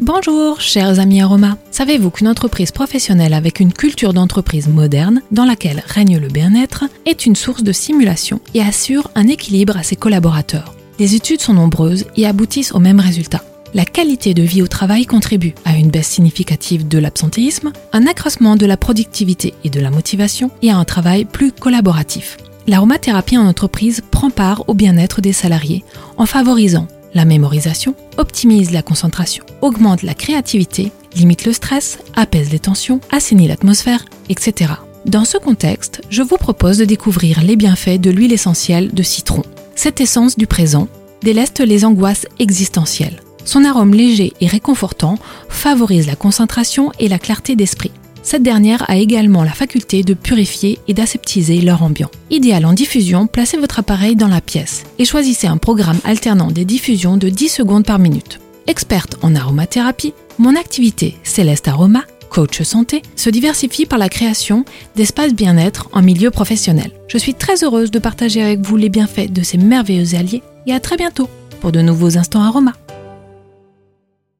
Bonjour, chers amis Aroma. Savez-vous qu'une entreprise professionnelle avec une culture d'entreprise moderne, dans laquelle règne le bien-être, est une source de simulation et assure un équilibre à ses collaborateurs? Les études sont nombreuses et aboutissent au même résultat. La qualité de vie au travail contribue à une baisse significative de l'absentéisme, un accroissement de la productivité et de la motivation et à un travail plus collaboratif. L'aromathérapie en entreprise prend part au bien-être des salariés en favorisant la mémorisation, optimise la concentration, augmente la créativité, limite le stress, apaise les tensions, assainit l'atmosphère, etc. Dans ce contexte, je vous propose de découvrir les bienfaits de l'huile essentielle de citron. Cette essence du présent déleste les angoisses existentielles. Son arôme léger et réconfortant favorise la concentration et la clarté d'esprit. Cette dernière a également la faculté de purifier et d'aseptiser leur ambiant. Idéal en diffusion, placez votre appareil dans la pièce et choisissez un programme alternant des diffusions de 10 secondes par minute. Experte en aromathérapie, mon activité Céleste Aroma, coach santé, se diversifie par la création d'espaces bien-être en milieu professionnel. Je suis très heureuse de partager avec vous les bienfaits de ces merveilleux alliés et à très bientôt pour de nouveaux instants aromas.